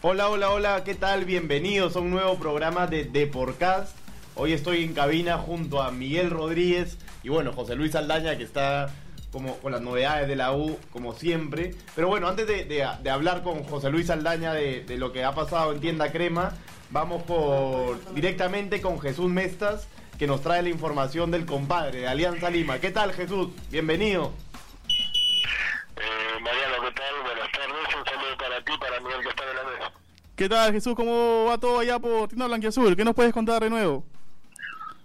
Hola, hola, hola, ¿qué tal? Bienvenidos a un nuevo programa de Deporcast. Hoy estoy en cabina junto a Miguel Rodríguez y bueno, José Luis Aldaña que está como con las novedades de la U, como siempre. Pero bueno, antes de, hablar con José Luis Aldaña de, lo que ha pasado en Tienda Crema, vamos por directamente con Jesús Mestas, que nos trae la información del compadre de Alianza Lima. ¿Qué tal, Jesús? Bienvenido. Eh, Mariano, ¿qué tal? Buenas tardes. Un saludo para ti, para Miguel, que está en la mesa. ¿Qué tal, Jesús? ¿Cómo va todo allá por Tienda Blanquiazul? ¿Qué nos puedes contar de nuevo?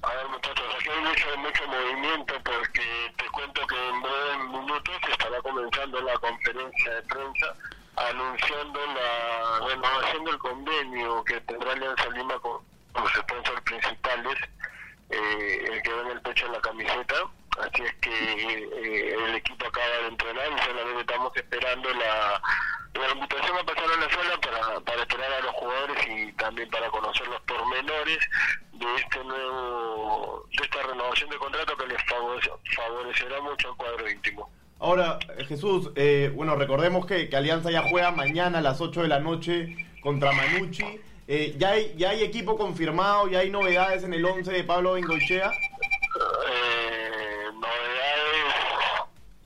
A ver, muchachos, aquí hay mucho, mucho movimiento porque te cuento que en breves minutos estará comenzando la conferencia de prensa anunciando la renovación del convenio que tendrá Alianza Lima con los sponsors principales, eh, el que ve en el pecho de la camiseta. Así es que eh, el equipo acaba de entrenar y solamente estamos esperando la, la invitación a pasar a la sala para, para esperar a los jugadores y también para conocer los pormenores de este nuevo de esta renovación de contrato que les favorecerá mucho al cuadro íntimo. Ahora, Jesús, eh, bueno, recordemos que, Alianza ya juega mañana a las 8 de la noche contra Manucci. Eh, ¿ya, hay, ¿Ya hay equipo confirmado? ¿Ya hay novedades en el 11 de Pablo Bengochea? Eh, novedades,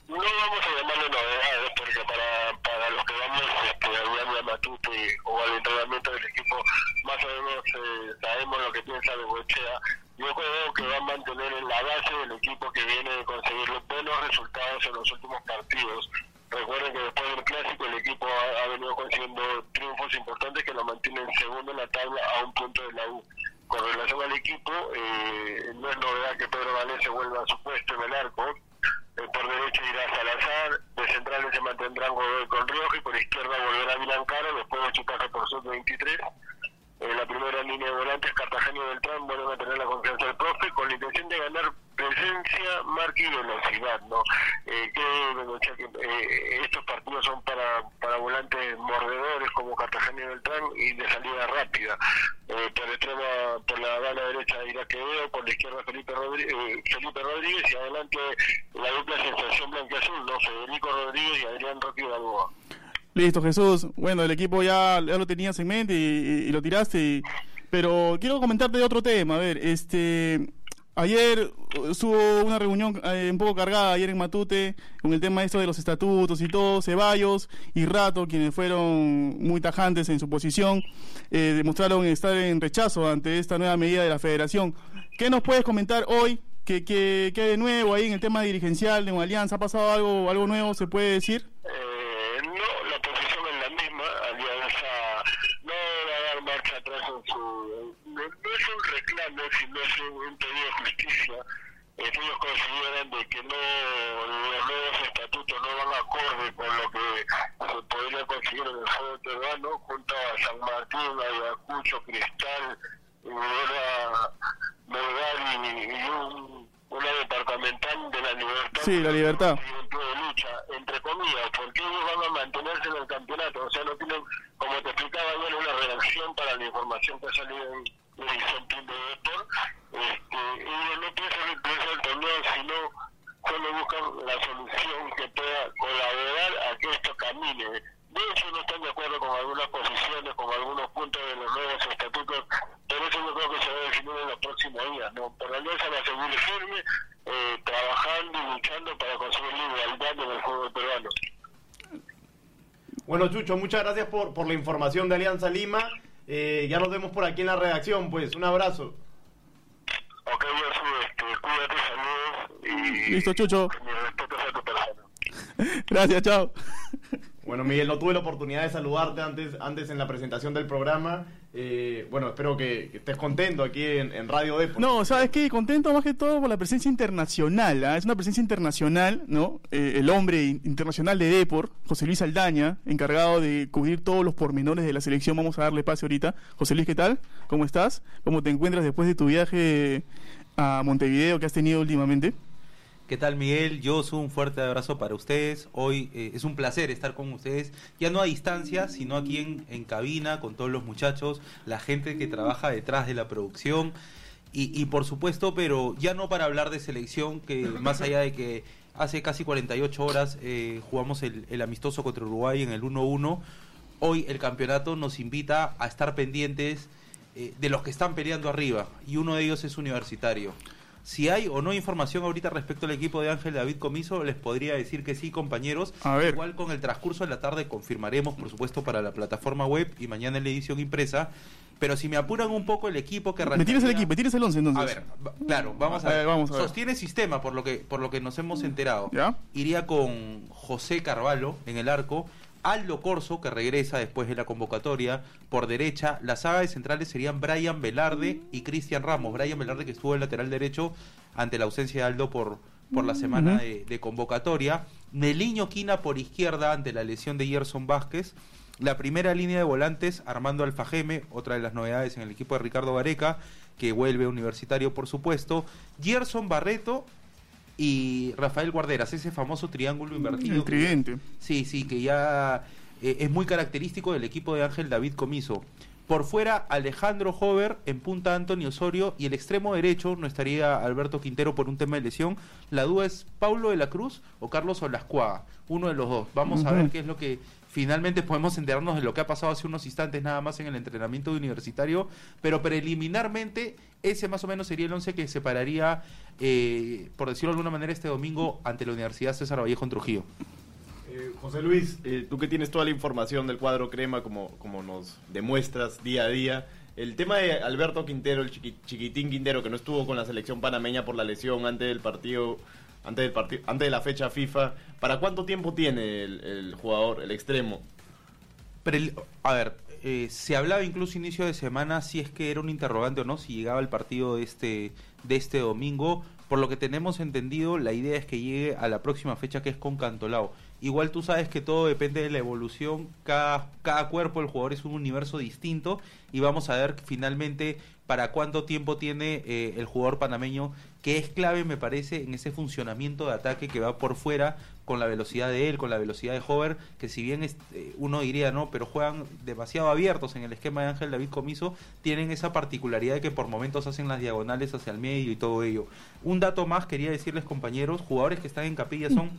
no vamos a llamarle novedades porque para, para los que vamos este, a Matute o al entrenamiento del equipo, más o menos eh, sabemos lo que piensa Bengochea yo creo que va a mantener en la base del equipo que viene de conseguir los buenos resultados en los últimos partidos. Recuerden que después del clásico el equipo ha, venido consiguiendo triunfos importantes que lo mantienen segundo en la tabla a un punto de la U. Con relación al equipo, eh, no es novedad que Pedro Valencia vuelva a su puesto en el arco. Eh, por derecha irá Salazar, de centrales se mantendrán Godoy con Rioja y por izquierda volverá Milan Caro después de su por sub-23 en la primera línea de volantes, Cartagena y Beltrán vuelven a tener la confianza del profe con la intención de ganar presencia, marca y velocidad, ¿no? Eh, eh, estos partidos son para, para volantes mordedores como Cartagena y Beltrán y de salida rápida. Eh, por extrema, por la bala derecha irá Quevedo, por la izquierda Felipe Rodríguez, eh, Felipe Rodríguez y adelante la dupla sensación blanca azul, ¿no? Federico Rodríguez y Adrián Roque Balboa. Listo, Jesús. Bueno, el equipo ya, ya lo tenías en mente y, lo tiraste. pero quiero comentarte de otro tema. A ver, este. Ayer hubo una reunión eh, un poco cargada, ayer en Matute, con el tema esto de los estatutos y todo. Ceballos y Rato, quienes fueron muy tajantes en su posición, eh, demostraron estar en rechazo ante esta nueva medida de la federación. ¿Qué nos puedes comentar hoy? ¿Qué, qué, qué de nuevo ahí en el tema dirigencial de una alianza? ¿Ha pasado algo, algo nuevo, se puede decir? Eh, no reclamo, sino es un pedido de justicia. ellos consideran de que no los nuevos estatutos no van acorde con lo que se podría conseguir en el fútbol peruano, junto a San Martín, Ayacucho, Cristal, Melgar y, y un, una departamental de la libertad. Sí, la libertad. De lucha, entre comillas, porque ellos van a mantenerse en el campeonato, o sea, no tienen, como te explicaba ayer, una redacción para la información que ha salido en Este, ellos no piensan en el torneo, sino solo buscan la solución que pueda colaborar a que esto camine. De hecho, no están de acuerdo con algunas posiciones, con algunos puntos de los nuevos estatutos, pero eso yo creo que se va a definir en los próximos días. ¿no? Pero Alianza va a seguir firme, eh, trabajando y luchando para conseguir la igualdad en el fútbol peruano. Bueno, Chucho, muchas gracias por, por la información de Alianza Lima. Eh, ya nos vemos por aquí en la redacción, pues. Un abrazo. Ok, yo este, cuídate, saludos y... Listo, Chucho. Mi respeto a tu persona. Gracias, chao. Bueno, Miguel, no tuve la oportunidad de saludarte antes, antes en la presentación del programa. Eh, bueno, espero que, estés contento aquí en, Radio Depor. No, ¿sabes qué? Contento más que todo por la presencia internacional. ¿ah? Es una presencia internacional, ¿no? Eh, el hombre internacional de Depor, José Luis Aldaña, encargado de cubrir todos los pormenores de la selección. Vamos a darle pase ahorita. José Luis, ¿qué tal? ¿Cómo estás? ¿Cómo te encuentras después de tu viaje a Montevideo que has tenido últimamente? ¿Qué tal Miguel? Yo soy un fuerte abrazo para ustedes. Hoy eh, es un placer estar con ustedes, ya no a distancia, sino aquí en, cabina con todos los muchachos, la gente que trabaja detrás de la producción. Y, y, por supuesto, pero ya no para hablar de selección, que más allá de que hace casi 48 horas eh, jugamos el, el amistoso contra Uruguay en el 1-1, hoy el campeonato nos invita a estar pendientes eh, de los que están peleando arriba y uno de ellos es universitario. Si hay o no información ahorita respecto al equipo de Ángel David Comiso, les podría decir que sí, compañeros. A ver. Igual con el transcurso de la tarde confirmaremos, por supuesto, para la plataforma web y mañana en la edición impresa. Pero si me apuran un poco el equipo que Me tienes el equipo, me tienes el 11 entonces. A ver, claro, vamos a A ver. ver, vamos a ver. Sostiene sistema, por lo que por lo que nos hemos enterado. ¿Ya? Iría con José Carvalho en el arco, Aldo Corso, que regresa después de la convocatoria, por derecha. La saga de centrales serían Brian Velarde y Cristian Ramos. Brian Velarde que estuvo en lateral derecho ante la ausencia de Aldo por, por la semana de, de convocatoria. Neliño Quina por izquierda ante la lesión de Gerson Vázquez. La primera línea de volantes, Armando Alfajeme, otra de las novedades en el equipo de Ricardo Vareca, que vuelve universitario, por supuesto. Gerson Barreto y Rafael Guarderas, ese famoso triángulo invertido. El tridente. Sí, sí, que ya eh, es muy característico del equipo de Ángel David Comiso. Por fuera, Alejandro Hover, en punta Antonio Osorio y el extremo derecho no estaría Alberto Quintero por un tema de lesión. La duda es Paulo de la Cruz o Carlos Olascuaga, uno de los dos. Vamos a ver qué es lo que finalmente podemos enterarnos de lo que ha pasado hace unos instantes nada más en el entrenamiento universitario, pero preliminarmente ese más o menos sería el 11 que separaría, eh, por decirlo de alguna manera, este domingo ante la Universidad César Vallejo en Trujillo. Eh, José Luis, eh, tú que tienes toda la información del cuadro crema, como, como nos demuestras día a día, el tema de Alberto Quintero, el chiqui- chiquitín Quintero, que no estuvo con la selección panameña por la lesión antes del partido, antes del partido, antes de la fecha FIFA, ¿para cuánto tiempo tiene el, jugador, el extremo? Pero, a ver, eh, se hablaba incluso inicio de semana si es que era un interrogante o no, si llegaba el partido de este, de este domingo. Por lo que tenemos entendido, la idea es que llegue a la próxima fecha que es con Cantolao. Igual tú sabes que todo depende de la evolución, cada, cada cuerpo del jugador es un universo distinto y vamos a ver finalmente para cuánto tiempo tiene eh, el jugador panameño, que es clave me parece en ese funcionamiento de ataque que va por fuera con la velocidad de él, con la velocidad de Hover, que si bien es- eh, uno diría no, pero juegan demasiado abiertos en el esquema de Ángel David Comiso, tienen esa particularidad de que por momentos hacen las diagonales hacia el medio y todo ello. Un dato más quería decirles compañeros, jugadores que están en capilla son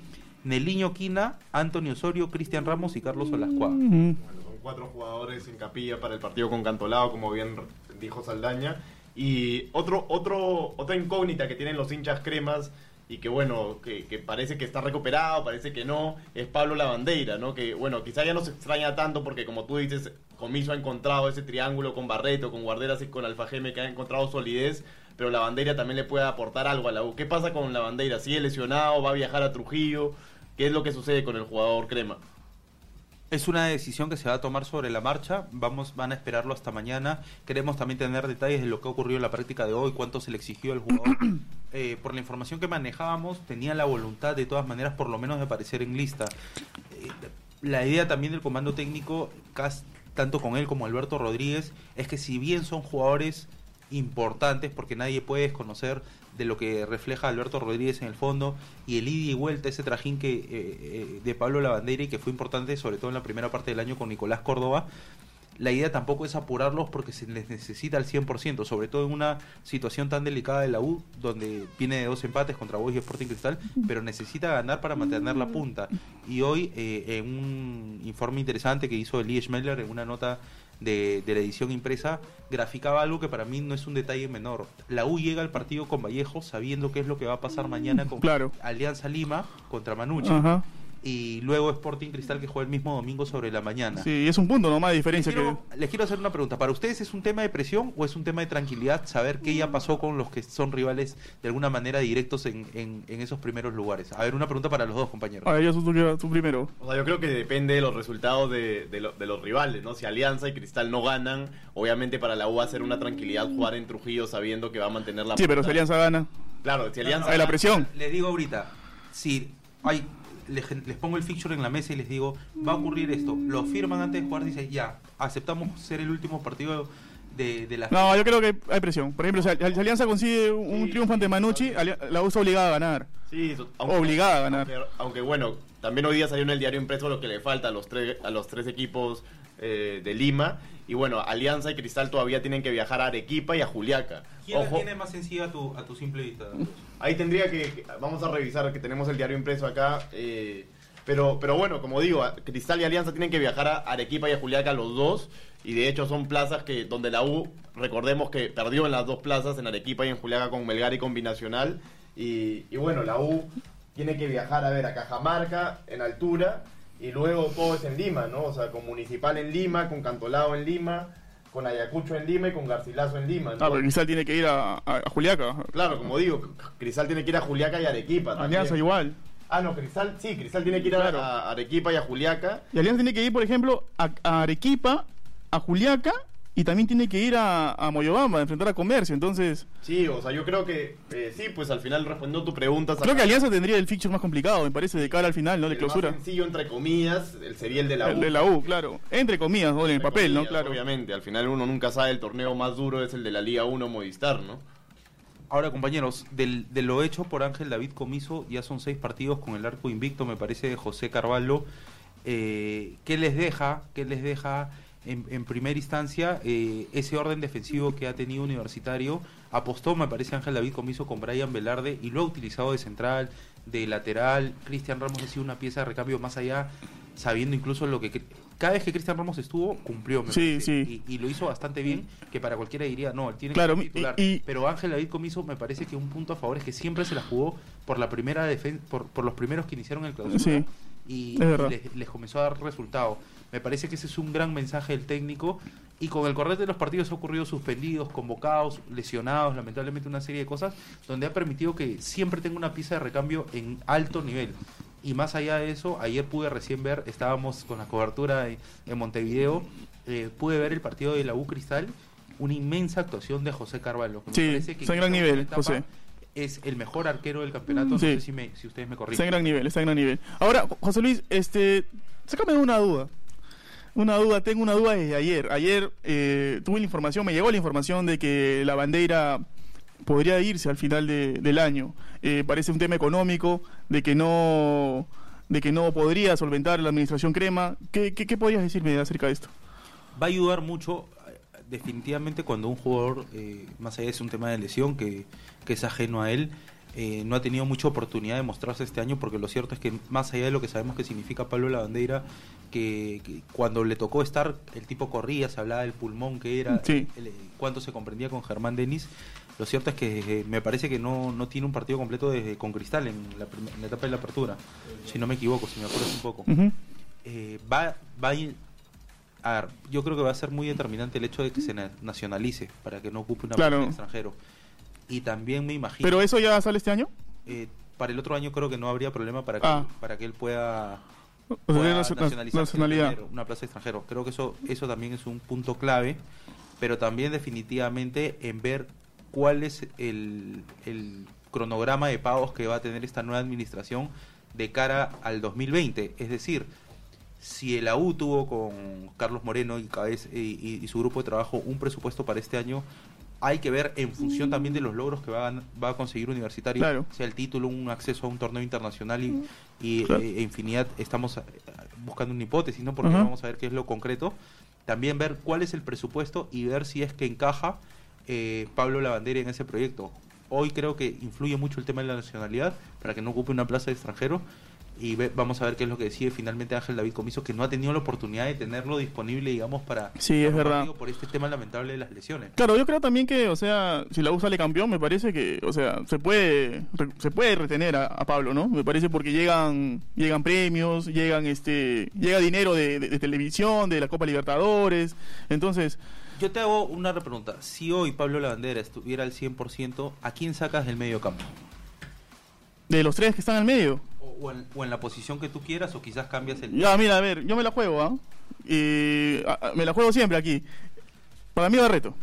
Neliño Quina, Antonio Osorio, Cristian Ramos y Carlos Olascuaga. Ujú. Bueno, son cuatro jugadores en capilla para el partido con Cantolao, como bien dijo Saldaña. Y otro, otro, otra incógnita que tienen los hinchas cremas y que bueno, que, parece que está recuperado, parece que no, es Pablo Lavandeira, ¿no? Que bueno, quizá ya no se extraña tanto porque como tú dices, Comiso ha encontrado ese triángulo con Barreto, con Guarderas y con Alfajeme que ha encontrado solidez, pero Lavandeira también le puede aportar algo a la U. ¿Qué pasa con Lavandeira? ¿Sigue lesionado? ¿Va a viajar a Trujillo? ¿Qué es lo que sucede con el jugador crema? Es una decisión que se va a tomar sobre la marcha. Vamos, van a esperarlo hasta mañana. Queremos también tener detalles de lo que ocurrió en la práctica de hoy, cuánto se le exigió al jugador. Eh, por la información que manejábamos, tenía la voluntad de todas maneras, por lo menos, de aparecer en lista. Eh, la idea también del comando técnico, tanto con él como Alberto Rodríguez, es que si bien son jugadores importantes, porque nadie puede desconocer de lo que refleja Alberto Rodríguez en el fondo y el ida y vuelta, ese trajín que, eh, eh, de Pablo Lavandera y que fue importante sobre todo en la primera parte del año con Nicolás Córdoba, la idea tampoco es apurarlos porque se les necesita al 100%, sobre todo en una situación tan delicada de la U, donde viene de dos empates contra Boys y Sporting Cristal, pero necesita ganar para mantener la punta. Y hoy, eh, en un informe interesante que hizo Elie Schmeller en una nota de, de la edición impresa, graficaba algo que para mí no es un detalle menor. La U llega al partido con Vallejo sabiendo qué es lo que va a pasar mañana con Claro. Alianza Lima contra Manucci. Ajá. Y luego Sporting Cristal que juega el mismo domingo sobre la mañana. Sí, es un punto nomás de diferencia Les que... quiero, les quiero hacer una pregunta. ¿Para ustedes es un tema de presión o es un tema de tranquilidad saber qué ya pasó con los que son rivales de alguna manera directos en, en- en esos primeros lugares? A ver, una pregunta para los dos, compañeros. A ver, yo tú, tú primero. O sea, yo creo que depende de los resultados de, de lo- de los rivales, ¿no? Si Alianza y Cristal no ganan, obviamente para la U va a ser una tranquilidad jugar en Trujillo sabiendo que va a mantener la Sí, pero si Alianza gana. Claro, si Alianza... Hay la presión. Les digo ahorita, si hay, les, les pongo el fixture en la mesa y les digo, va a ocurrir esto, lo firman antes de jugar, dicen, ya, aceptamos ser el último partido de, de la... No, yo creo que hay presión. Por ejemplo, si Al- si Alianza consigue un Sí. triunfo ante Manucci, Ali- la U está obligada a ganar. Sí, so- Obligada a ganar. Aunque, aunque, bueno, también hoy día salió en el diario impreso lo que le falta a los tres, a los tres equipos eh, de Lima. Y bueno, Alianza y Cristal todavía tienen que viajar a Arequipa y a Juliaca. ¿Quién Ojo, tiene más sencilla a tu, a tu simple vista? ahí tendría que, que- vamos a revisar que tenemos el diario impreso acá. eh, Pero, pero bueno, como digo, Cristal y Alianza tienen que viajar a Arequipa y a Juliaca los dos. Y de hecho son plazas que donde la U, recordemos que perdió en las dos plazas, en Arequipa y en Juliaca con Melgar y con Binacional. Y, y bueno, la U tiene que viajar a ver a Cajamarca en altura y luego todo es en Lima, ¿no? O sea, con Municipal en Lima, con Cantolao en Lima, con Ayacucho en Lima y con Garcilaso en Lima. ¿no? Ah, pero Cristal tiene que ir a, a- a Juliaca. Claro, como digo, Cristal tiene que ir a Juliaca y Arequipa. también. Alianza igual. Ah, no, Cristal, sí, Cristal tiene que ir a- Arequipa y a Juliaca. Y Alianza tiene que ir, por ejemplo, a, a Arequipa, a Juliaca y también tiene que ir a, a Moyobamba a enfrentar a Comercio. Entonces, Sí, o sea, yo creo que eh, sí, pues al final respondiendo tu pregunta. creo que Alianza tendría el fixture más complicado, me parece, de cara al final, ¿no? De el clausura. Más sencillo, entre comillas, el- sería el de la U. El de la U, claro. Entre comillas, ¿no? En el papel, ¿no? Claro. Obviamente, al final uno nunca sabe, el torneo más duro es el de la Liga 1 Movistar, ¿no? Ahora, compañeros, del, de lo hecho por Ángel David Comiso, ya son seis partidos con el arco invicto, me parece, de José Carvalho. Eh, ¿Qué les deja? ¿Qué les deja en, en primera instancia eh, ese orden defensivo que ha tenido Universitario? Apostó, me parece, Ángel David Comiso con Brian Velarde y lo ha utilizado de central, de lateral. Cristian Ramos ha sido una pieza de recambio más allá, sabiendo incluso lo que... Cada vez que Cristian Ramos estuvo, cumplió, me Sí, parece. sí. Y, y lo hizo bastante bien, que para cualquiera diría, no, él tiene Claro, que y- titular. y- Pero Ángel David Comiso me parece que un punto a favor es que siempre se la jugó por la primera defen por, por los primeros que iniciaron el clausura Sí, y, es les, les comenzó a dar resultado. Me parece que ese es un gran mensaje del técnico y con el correr de los partidos ha ocurrido suspendidos, convocados, lesionados, lamentablemente una serie de cosas donde ha permitido que siempre tenga una pieza de recambio en alto nivel. Y más allá de eso, ayer pude recién ver, estábamos con la cobertura en, en Montevideo, eh, pude ver el partido de la U Cristal, una inmensa actuación de José Carvalho. que me Sí, en gran nivel, etapa José. Es el mejor arquero del campeonato, no Sí. sé si, me- si ustedes me está en corrigen. gran nivel, está en gran nivel. Ahora, José Luis, este, sácame una duda. Una duda, tengo una duda desde ayer. Ayer eh, tuve la información, me llegó la información de que la bandera podría irse al final de- del año. Eh, parece un tema económico, de que no de que no podría solventar la administración crema. ¿Qué, qué, qué podrías decirme acerca de esto? va a ayudar mucho definitivamente cuando un jugador, eh, más allá de es un tema de lesión que, que es ajeno a él, eh, no ha tenido mucha oportunidad de mostrarse este año porque lo cierto es que más allá de lo que sabemos que significa Pablo Lavandeira, que, que cuando le tocó estar, el tipo corría, se hablaba del pulmón que era, Sí. el- el- cuánto se comprendía con Germán Denis. Lo cierto es que eh, me parece que no, no tiene un partido completo desde, con Cristal en la, en la etapa de la apertura, si no me equivoco, si me acuerdo un poco Ujú. eh, va, va a ver, yo creo que va a ser muy determinante el hecho de que se na- nacionalice para que no ocupe una Claro. plaza de extranjero. Y también me imagino, ¿Pero eso ya sale este año? eh, para el otro año creo que no habría problema para que, Ah. para que él pueda, O sea, pueda nacio- nacionalizarse y nacionalidad. tener una plaza de extranjero. Creo que eso, eso también es un punto clave, pero también definitivamente en ver cuál es el, el cronograma de pagos que va a tener esta nueva administración de cara al 2020. Es decir, si el AU tuvo con Carlos Moreno y, Cabez- y, y- y su grupo de trabajo un presupuesto para este año, hay que ver en función también de los logros que va a, va a conseguir Universitario, Claro. sea el título, un acceso a un torneo internacional y, y, Claro. eh, infinidad, estamos eh, buscando una hipótesis, ¿no? Porque Ajá. vamos a ver qué es lo concreto. También ver cuál es el presupuesto y ver si es que encaja eh, Pablo Lavandera en ese proyecto. Hoy creo que influye mucho el tema de la nacionalidad para que no ocupe una plaza de extranjero y ve- vamos a ver qué es lo que decide finalmente Ángel David Comiso, que no ha tenido la oportunidad de tenerlo disponible, digamos, para, Sí, es verdad. por este tema lamentable de las lesiones. Claro, yo creo también que, o sea, si la U sale campeón, me parece que, o sea, se puede re- se puede retener a, a Pablo, ¿no? Me parece porque llegan llegan premios, llegan este llega dinero de, de- de televisión, de la Copa Libertadores. Entonces, Yo te hago una pregunta. Si hoy Pablo Lavandera estuviera al 100%, ¿a quién sacas del medio campo? de los tres que están al medio. O, en, o en la posición que tú quieras, o quizás cambias el... Ya, mira, a ver, yo me la juego, ¿ah? Y a- a- me la juego siempre aquí. Para mí Barreto.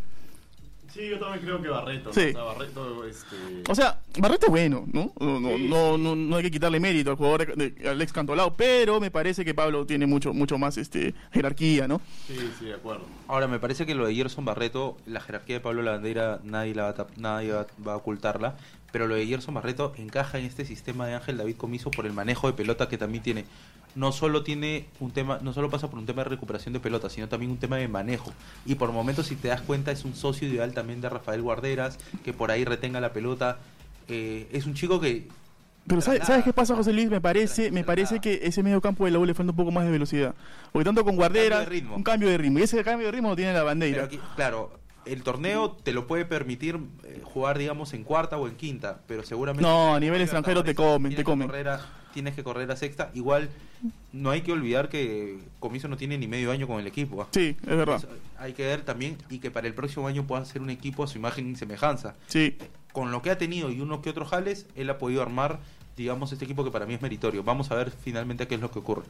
Sí, yo también creo que Barreto. Sí. ¿no? O sea, Barreto, este... O sea, Barreto es bueno, ¿no? No, no, Sí, no, no, no hay que quitarle mérito al jugador de, al ex Cantolao, pero me parece que Pablo tiene mucho mucho más este jerarquía, ¿no? Sí, sí, de acuerdo. Ahora, me parece que lo de Gerson Barreto, la jerarquía de Pablo Lavandera, nadie, la va, a nadie va, va a ocultarla, pero lo de Gerson Barreto encaja en este sistema de Ángel David Comiso por el manejo de pelota que también tiene. No solo tiene un tema, no solo pasa por un tema de recuperación de pelota, sino también un tema de manejo. Y por momentos, si te das cuenta, es un socio ideal también de Rafael Guarderas, que por ahí retenga la pelota. Eh, es un chico que Pero ¿sabes. ¿sabes qué pasa, José Luis? Me parece, me parece que ese medio campo de la U le falta un poco más de velocidad. Porque tanto con Guardera, Cambio de ritmo. un cambio de ritmo. Y ese cambio de ritmo lo tiene la Pero bandera. aquí, claro, el torneo te lo puede permitir eh, jugar, digamos, en cuarta o en quinta, pero seguramente... No, a nivel extranjero te comen, Tienes te que comen. correr a- tienes que correr a sexta. Igual, no hay que olvidar que Comiso no tiene ni medio año con el equipo. ¿ah? Sí, es verdad. Eso hay que ver también y que para el próximo año pueda ser un equipo a su imagen y semejanza. Sí. Con lo que ha tenido y unos que otros jales, él ha podido armar, digamos, este equipo que para mí es meritorio. Vamos a ver finalmente qué es lo que ocurre.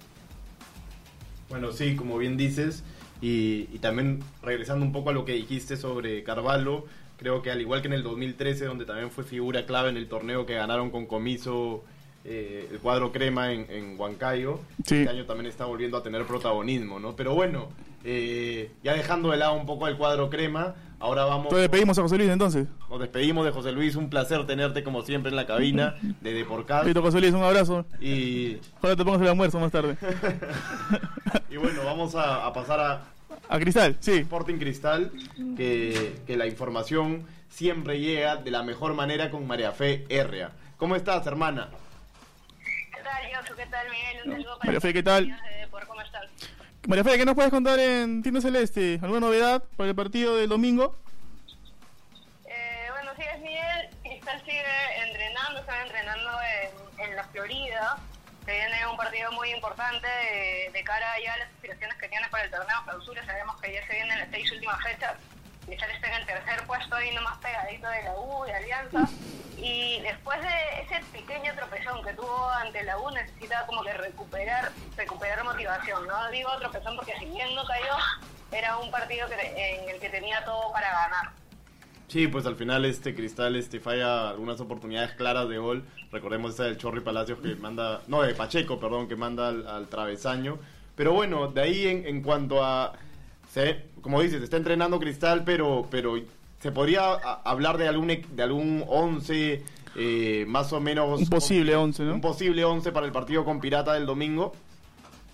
Bueno, sí, como bien dices, y, y también regresando un poco a lo que dijiste sobre Carvalho, creo que al igual que en el 2013, donde también fue figura clave en el torneo que ganaron con comiso eh, el cuadro crema en, en Huancayo, Sí. este año también está volviendo a tener protagonismo, ¿no? Pero bueno, eh, ya dejando de lado un poco el cuadro crema, ahora vamos... Entonces pedimos a José Luis entonces. Nos despedimos de José Luis, un placer tenerte como siempre en la cabina de Deporcast. Listo, José Luis, un abrazo. Y, Ahora te pongas el almuerzo más tarde. y bueno, vamos a- a pasar a, A Cristal, sí. Sporting Cristal, que, que la información siempre llega de la mejor manera con María Fe Herria. ¿Cómo estás, hermana? ¿Qué tal, Josu? ¿Qué tal, Miguel? Un saludo para María Fe, ¿qué tal? de Depor, ¿Cómo están? María Fe, ¿qué nos puedes contar en Tinto Celeste? ¿Alguna novedad para el partido del domingo? Eh, bueno, sí, es Miguel. Cristal sigue entrenando, están entrenando en, en la Florida. Se viene un partido muy importante de, de cara ya a las aspiraciones que tiene para el torneo clausura. Sabemos que ya se vienen las seis últimas fechas. Cristal está en el tercer puesto ahí nomás pegadito de la U, de Alianza. Y después de ese pequeño tropezón que tuvo ante la U, necesita como que recuperar recuperar motivación. No digo tropezón porque si bien no cayó, era un partido que, en el que tenía todo para ganar. Sí, pues al final este Cristal este falla algunas oportunidades claras de gol. Recordemos esa del Chorri Palacios que manda, no, de Pacheco, perdón, que manda al, al travesaño. Pero bueno, de ahí en, en cuanto a, se, como dices, está entrenando Cristal, pero, pero se podría a- hablar de algún e- de algún 11 eh, más o menos Un posible con- 11, ¿no? Un posible 11 para el partido con Pirata del domingo.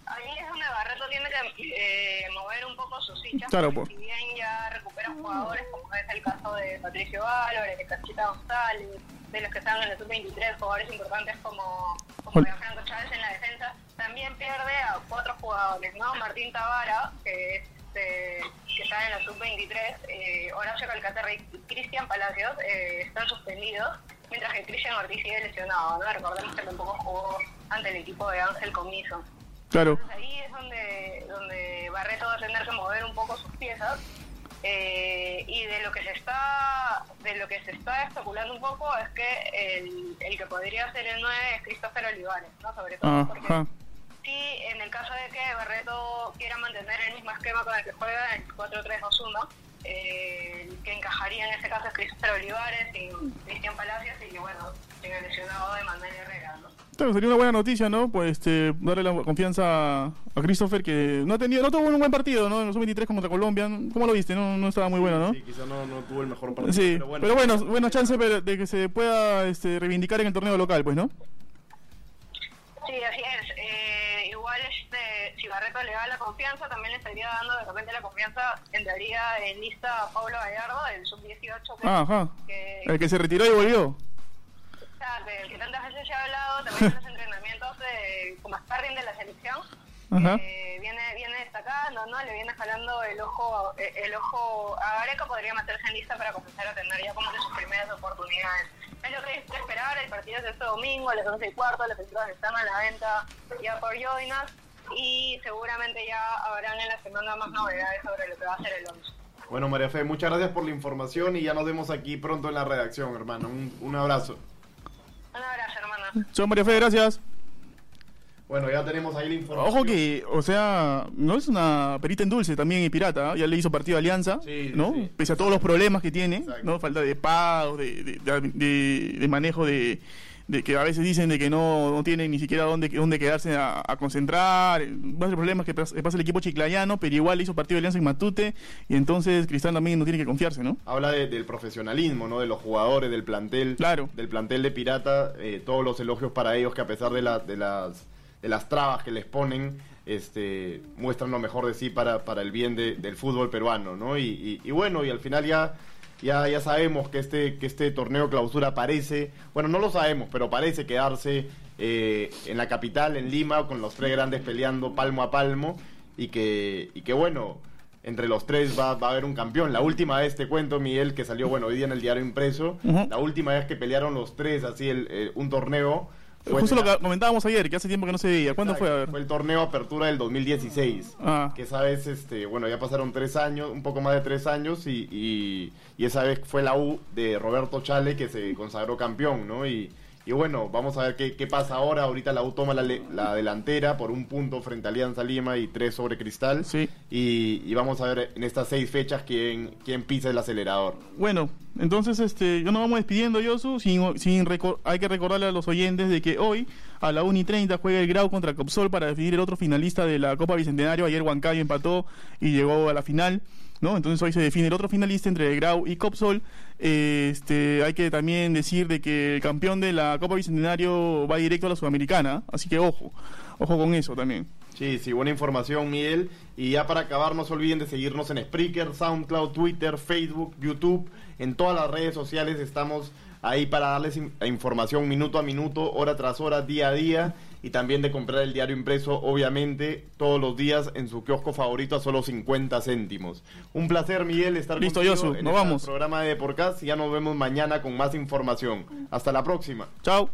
Ahí es donde Barreto tiene que eh, mover un poco sus fichas. Claro, pues. Si bien ya recupera jugadores, como es el caso de Patricio Álvarez, de Cachita González, de los que están en el sub-23, jugadores importantes como, como Franco Chávez en la defensa, también pierde a cuatro jugadores, ¿no? Martín Tavara, que es este, que está en la sub-23, eh, Horacio Calcaterra y Cristian Palacios eh, están suspendidos, mientras que Cristian Ortiz sigue lesionado, ¿no? Recordemos que tampoco jugó ante el equipo de Ángel Comiso. Claro. Entonces ahí es donde, donde Barreto va a tener que mover un poco sus piezas. eh, y de lo que se está de lo que se está especulando un poco es que el, el que podría ser el 9 es Christopher Olivares, ¿no? Sobre todo porque Sí, en el caso de que Barreto quiera mantener el mismo esquema con el que juega, el 4-3-2-1, eh, que encajaría en ese caso es Christopher Olivares y Cristian Palacios y bueno, sin el lesionado de Manuel Herrera, ¿no? Claro, sería una buena noticia, ¿no? Pues este, darle la confianza a Christopher, que no ha tenido, no tuvo un buen partido, ¿no? En los 23 contra Colombia. ¿Cómo lo viste? No, no estaba muy bueno, ¿no? Sí, quizá no, no tuvo el mejor partido. Sí, pero bueno, bueno, chance pero de que se pueda este, reivindicar en el torneo local, pues, ¿no? Sí, así es. Si Barreto le da la confianza, también le estaría dando de repente la confianza, entraría en lista a Pablo Gallardo, el sub-18, que, Ajá. que, El que se retiró y volvió. está, del que tantas veces se ha hablado, también en los entrenamientos de, como sparring de la selección. Ajá. eh, viene viene destacando, ¿no? Le viene jalando el ojo eh, el ojo a Gareca, podría meterse en lista para comenzar a tener ya como que sus primeras oportunidades. Es lo que hay que esperar, el partido es este domingo, a las 11 y cuarto, las entradas están a la venta ya por Joinas y seguramente ya habrán en la semana más novedades sobre lo que va a ser el 11. Bueno, María Fe, muchas gracias por la información y ya nos vemos aquí pronto en la redacción, hermano. Un, un abrazo. Un abrazo, hermana. Chao, María Fe, gracias. Bueno, ya tenemos ahí la información. Ojo que, o sea, no es una perita en dulce también y pirata, ¿ah? ya le hizo partido a Alianza, Sí, ¿no? sí. Pese a todos los problemas que tiene, Exacto. ¿no? Falta de pagos, de, de, de- de manejo de, de que a veces dicen de que no, no tienen ni siquiera dónde, dónde quedarse a, a concentrar, varios problemas que pas- que pasa el equipo chiclayano, pero igual hizo partido de Alianza en Matute y entonces Cristal también no tiene que confiarse, ¿no? Habla de- del profesionalismo, ¿no? De los jugadores, del plantel. Claro. Del plantel de Pirata. eh, todos los elogios para ellos que a pesar de, la- de las, de las trabas que les ponen, este, muestran lo mejor de sí para, para el bien de- del fútbol peruano, ¿no? Y, y- y bueno, y al final ya Ya, ya sabemos que este, que este torneo clausura parece, bueno, no lo sabemos, pero parece quedarse eh, en la capital, en Lima, con los tres grandes peleando palmo a palmo y que, y que bueno, entre los tres va, va a haber un campeón. La última vez, te cuento, Miguel, que salió, bueno, hoy día en el diario impreso, la última vez que pelearon los tres, así, el, eh, un torneo... fue Justo lo que comentábamos ayer, que hace tiempo que no se veía. ¿Cuándo fue? A ver. Fue el torneo Apertura del 2016. Ah. Que esa vez, este, bueno, ya pasaron tres años, un poco más de tres años, y, y, y esa vez fue la U de Roberto Chale que se consagró campeón, ¿no? Y, y bueno, vamos a ver qué, qué pasa ahora. Ahorita la U toma la, la delantera por un punto frente a Alianza Lima y tres sobre Cristal. Sí. Y, y vamos a ver en estas seis fechas quién, quién pisa el acelerador. Bueno, entonces este, yo nos vamos despidiendo, Yosu. Sin, sin hay que recordarle a los oyentes de que hoy a la 1 y 30 juega el Grau contra Copsol para definir el otro finalista de la Copa Bicentenario. Ayer Huancayo empató y llegó a la final. Entonces hoy se define el otro finalista entre Grau y Copsol. Este, hay que también decir de que el campeón de la Copa Bicentenario va directo a la Sudamericana. Así que ojo, ojo con eso también. Sí, sí, buena información, Miguel. Y ya para acabar, no se olviden de seguirnos en Spreaker, SoundCloud, Twitter, Facebook, YouTube. En todas las redes sociales estamos ahí para darles in- información minuto a minuto, hora tras hora, día a día. Y también de comprar el diario impreso, obviamente, todos los días en su kiosco favorito a solo 50 céntimos. Un placer, Miguel, estar Listo, contigo Yosu, en nos este vamos. programa de Deporcast. Y ya nos vemos mañana con más información. Hasta la próxima. Chao.